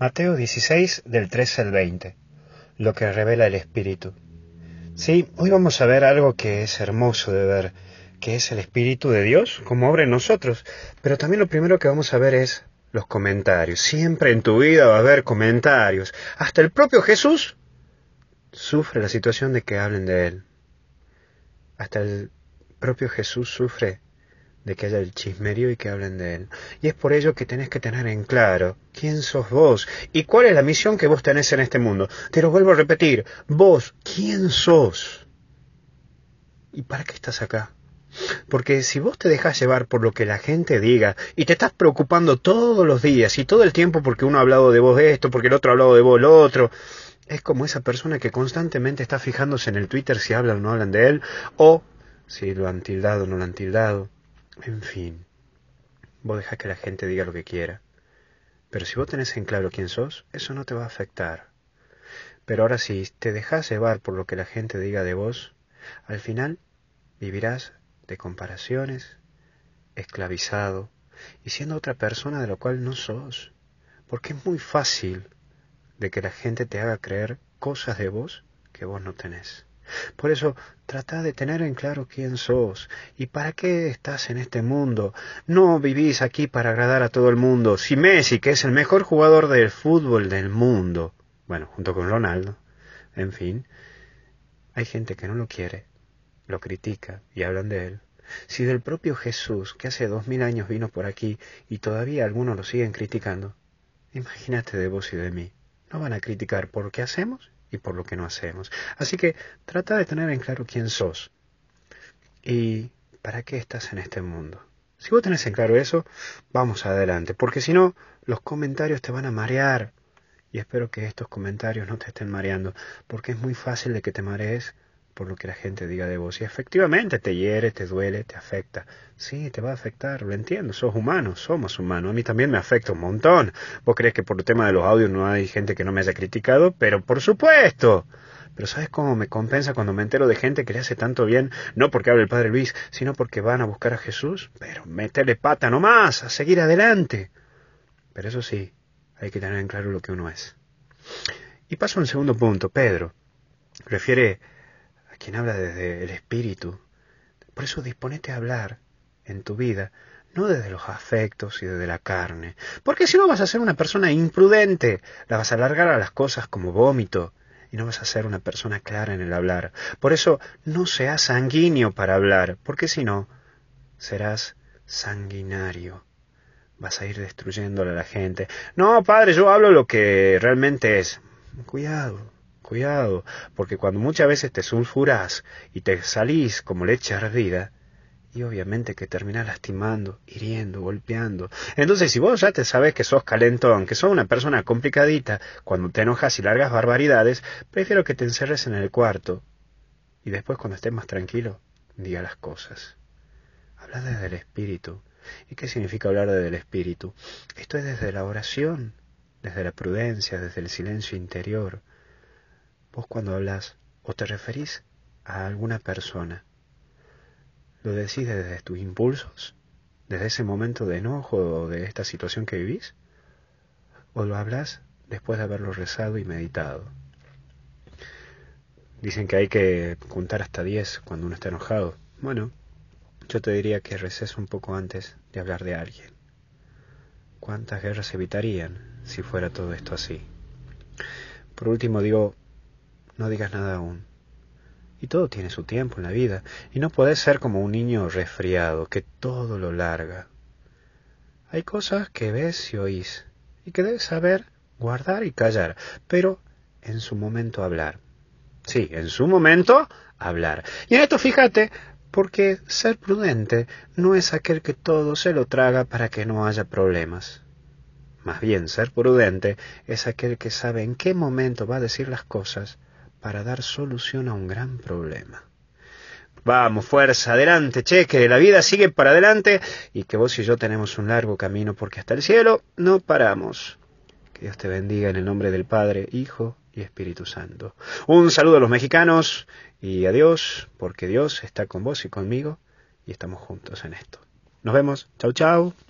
Mateo 16 del 13 al 20. Lo que revela el Espíritu. Sí, hoy vamos a ver algo que es hermoso de ver, que es el Espíritu de Dios, como obra en nosotros. Pero también lo primero que vamos a ver es los comentarios. Siempre en tu vida va a haber comentarios. Hasta el propio Jesús sufre la situación de que hablen de Él. Hasta el propio Jesús sufre de que haya el chismerío y que hablen de él. Y es por ello que tenés que tener en claro quién sos vos y cuál es la misión que vos tenés en este mundo. Te lo vuelvo a repetir, vos, ¿quién sos? ¿Y para qué estás acá? Porque si vos te dejas llevar por lo que la gente diga y te estás preocupando todos los días y todo el tiempo porque uno ha hablado de vos esto, porque el otro ha hablado de vos lo otro, es como esa persona que constantemente está fijándose en el Twitter si hablan o no hablan de él, o si lo han tildado o no lo han tildado, en fin, vos dejás que la gente diga lo que quiera. Pero si vos tenés en claro quién sos, eso no te va a afectar. Pero ahora si te dejas llevar por lo que la gente diga de vos, al final vivirás de comparaciones, esclavizado y siendo otra persona de lo cual no sos. Porque es muy fácil de que la gente te haga creer cosas de vos que vos no tenés. Por eso, trata de tener en claro quién sos y para qué estás en este mundo. No vivís aquí para agradar a todo el mundo. Si Messi, que es el mejor jugador del fútbol del mundo, bueno, junto con Ronaldo, en fin, hay gente que no lo quiere, lo critica y hablan de él. Si del propio Jesús, que hace dos mil años vino por aquí y todavía algunos lo siguen criticando, imagínate de vos y de mí. ¿No van a criticar por qué hacemos y por lo que no hacemos. Así que trata de tener en claro quién sos y para qué estás en este mundo. Si vos tenés en claro eso, vamos adelante, porque si no, los comentarios te van a marear. Y espero que estos comentarios no te estén mareando, porque es muy fácil de que te marees por lo que la gente diga de vos. Y efectivamente te hiere, te duele, te afecta. Sí, te va a afectar, lo entiendo, sos humano, somos humanos. A mí también me afecta un montón. Vos crees que por el tema de los audios no hay gente que no me haya criticado, pero por supuesto. Pero ¿sabes cómo me compensa cuando me entero de gente que le hace tanto bien, no porque hable el Padre Luis, sino porque van a buscar a Jesús? Pero métele pata nomás, a seguir adelante. Pero eso sí, hay que tener en claro lo que uno es. Y paso al segundo punto, Pedro. Refiere quien habla desde el espíritu. Por eso disponete a hablar en tu vida, no desde los afectos y desde la carne, porque si no vas a ser una persona imprudente, la vas a alargar a las cosas como vómito, y no vas a ser una persona clara en el hablar. Por eso no seas sanguíneo para hablar, porque si no, serás sanguinario. Vas a ir destruyéndole a la gente. No, padre, yo hablo lo que realmente es. Cuidado, Cuidado, porque cuando muchas veces te sulfuras y te salís como leche ardida, y obviamente que terminás lastimando, hiriendo, golpeando. Entonces, si vos ya te sabes que sos calentón, que sos una persona complicadita, cuando te enojas y largas barbaridades, prefiero que te encerres en el cuarto y después cuando estés más tranquilo, diga las cosas. Habla desde el espíritu. ¿Y qué significa hablar desde el espíritu? Esto es desde la oración, desde la prudencia, desde el silencio interior. Vos cuando hablas o te referís a alguna persona, ¿lo decís desde tus impulsos? ¿Desde ese momento de enojo o de esta situación que vivís? ¿O lo hablas después de haberlo rezado y meditado? Dicen que hay que contar hasta 10 cuando uno está enojado. Bueno, yo te diría que reces un poco antes de hablar de alguien. ¿Cuántas guerras evitarían si fuera todo esto así? Por último digo, no digas nada aún. Y todo tiene su tiempo en la vida, y no puedes ser como un niño resfriado que todo lo larga. Hay cosas que ves y oís, y que debes saber guardar y callar, pero en su momento hablar. Sí, en su momento hablar. Y en esto fíjate, porque ser prudente no es aquel que todo se lo traga para que no haya problemas. Más bien, ser prudente es aquel que sabe en qué momento va a decir las cosas para dar solución a un gran problema. Vamos, fuerza, adelante, che, que la vida sigue para adelante y que vos y yo tenemos un largo camino porque hasta el cielo no paramos. Que Dios te bendiga en el nombre del Padre, Hijo y Espíritu Santo. Un saludo a los mexicanos y adiós, porque Dios está con vos y conmigo y estamos juntos en esto. Nos vemos. Chau, chau.